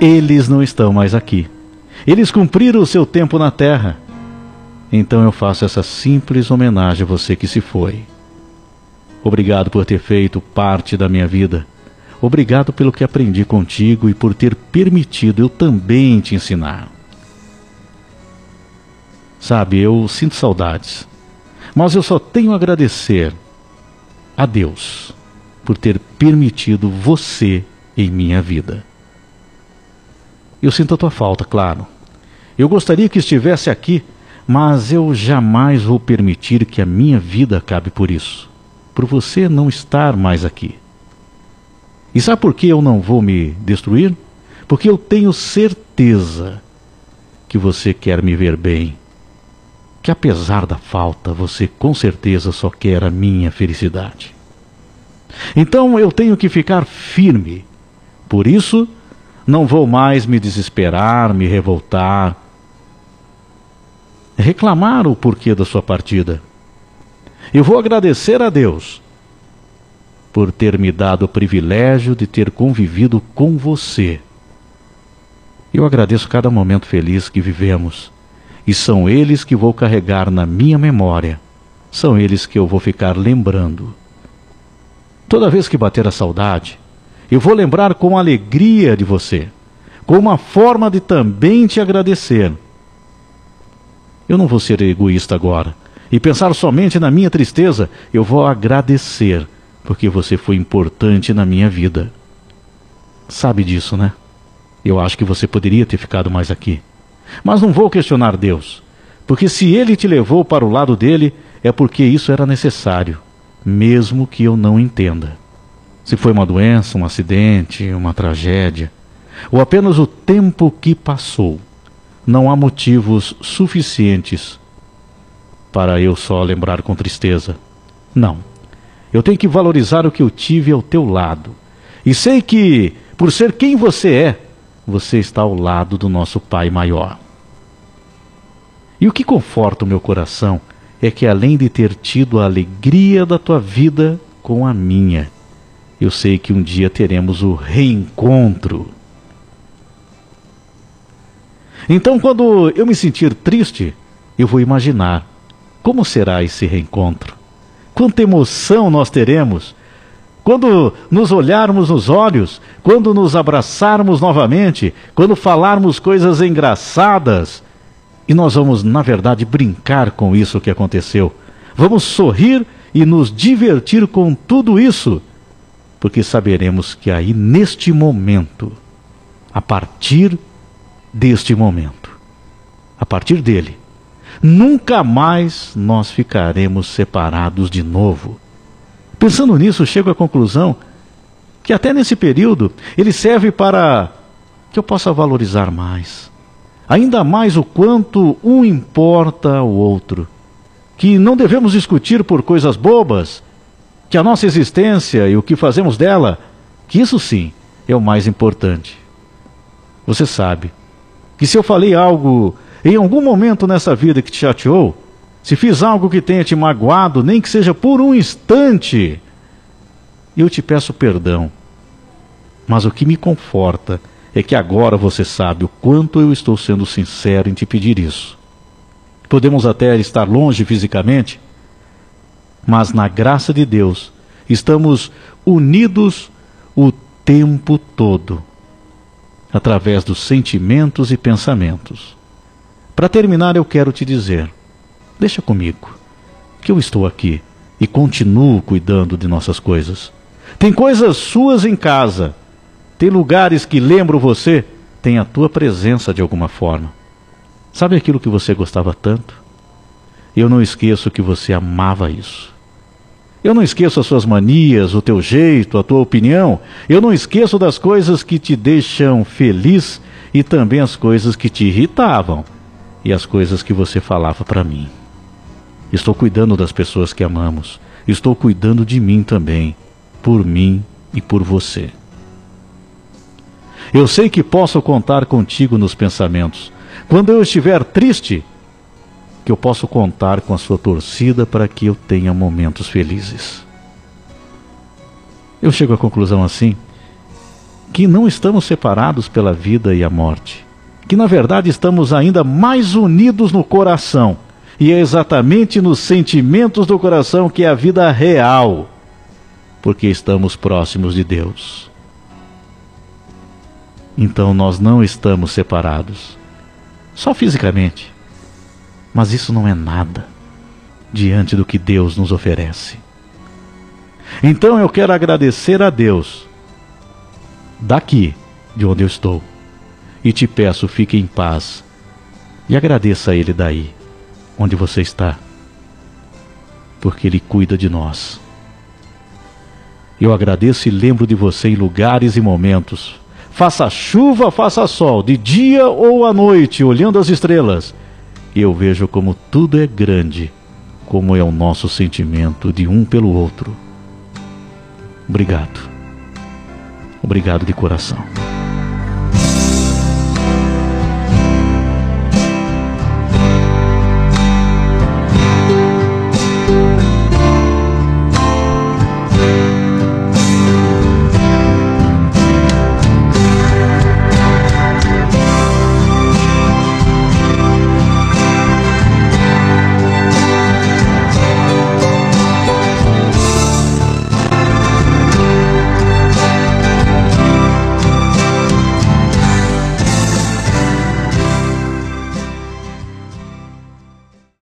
eles não estão mais aqui. Eles cumpriram o seu tempo na terra. Então eu faço essa simples homenagem a você que se foi. Obrigado por ter feito parte da minha vida. Obrigado pelo que aprendi contigo e por ter permitido eu também te ensinar. Sabe, eu sinto saudades, mas eu só tenho a agradecer a Deus por ter permitido você em minha vida. Eu sinto a tua falta, claro. Eu gostaria que estivesse aqui, mas eu jamais vou permitir que a minha vida acabe por isso, por você não estar mais aqui. E sabe por que eu não vou me destruir? Porque eu tenho certeza que você quer me ver bem. Que apesar da falta, você com certeza só quer a minha felicidade. Então eu tenho que ficar firme. Por isso, não vou mais me desesperar, me revoltar, reclamar o porquê da sua partida. Eu vou agradecer a Deus por ter me dado o privilégio de ter convivido com você. Eu agradeço cada momento feliz que vivemos, e são eles que vou carregar na minha memória, são eles que eu vou ficar lembrando. Toda vez que bater a saudade, eu vou lembrar com alegria de você, com uma forma de também te agradecer. Eu não vou ser egoísta agora e pensar somente na minha tristeza, eu vou agradecer porque você foi importante na minha vida. Sabe disso, né? Eu acho que você poderia ter ficado mais aqui. Mas não vou questionar Deus, porque se ele te levou para o lado dele, é porque isso era necessário, mesmo que eu não entenda. Se foi uma doença, um acidente, uma tragédia, ou apenas o tempo que passou, não há motivos suficientes para eu só lembrar com tristeza. Não. Eu tenho que valorizar o que eu tive ao teu lado. E sei que, por ser quem você é, você está ao lado do nosso Pai maior. E o que conforta o meu coração é que, além de ter tido a alegria da tua vida com a minha, eu sei que um dia teremos o reencontro. Então, quando eu me sentir triste, eu vou imaginar como será esse reencontro. Quanta emoção nós teremos quando nos olharmos nos olhos, quando nos abraçarmos novamente, quando falarmos coisas engraçadas. E nós vamos, na verdade, brincar com isso que aconteceu. Vamos sorrir e nos divertir com tudo isso, porque saberemos que aí, neste momento, a partir deste momento, a partir dele, nunca mais nós ficaremos separados de novo. Pensando nisso, chego à conclusão que até nesse período ele serve para que eu possa valorizar mais, ainda mais o quanto um importa ao outro, que não devemos discutir por coisas bobas, que a nossa existência e o que fazemos dela, que isso sim é o mais importante. Você sabe que se eu falei algo em algum momento nessa vida que te chateou, se fiz algo que tenha te magoado, nem que seja por um instante, eu te peço perdão. Mas o que me conforta é que agora você sabe o quanto eu estou sendo sincero em te pedir isso. Podemos até estar longe fisicamente, mas na graça de Deus estamos unidos o tempo todo, através dos sentimentos e pensamentos. Para terminar, eu quero te dizer: deixa comigo, que eu estou aqui e continuo cuidando de nossas coisas. Tem coisas suas em casa, tem lugares que lembram você, tem a tua presença de alguma forma. Sabe aquilo que você gostava tanto? Eu não esqueço que você amava isso. Eu não esqueço as suas manias, o teu jeito, a tua opinião. Eu não esqueço das coisas que te deixam feliz e também as coisas que te irritavam e as coisas que você falava para mim. Estou cuidando das pessoas que amamos. Estou cuidando de mim também, por mim e por você. Eu sei que posso contar contigo nos pensamentos. Quando eu estiver triste, que eu posso contar com a sua torcida para que eu tenha momentos felizes. Eu chego à conclusão assim que não estamos separados pela vida e a morte, que na verdade estamos ainda mais unidos no coração, e é exatamente nos sentimentos do coração que é a vida real, porque estamos próximos de Deus. Então nós não estamos separados, só fisicamente, mas isso não é nada diante do que Deus nos oferece. Então eu quero agradecer a Deus daqui de onde eu estou e te peço fique em paz e agradeça a Ele daí onde você está, porque Ele cuida de nós. Eu agradeço e lembro de você em lugares e momentos. Faça chuva, faça sol, de dia ou à noite, olhando as estrelas. E eu vejo como tudo é grande, como é o nosso sentimento de um pelo outro. Obrigado. Obrigado de coração.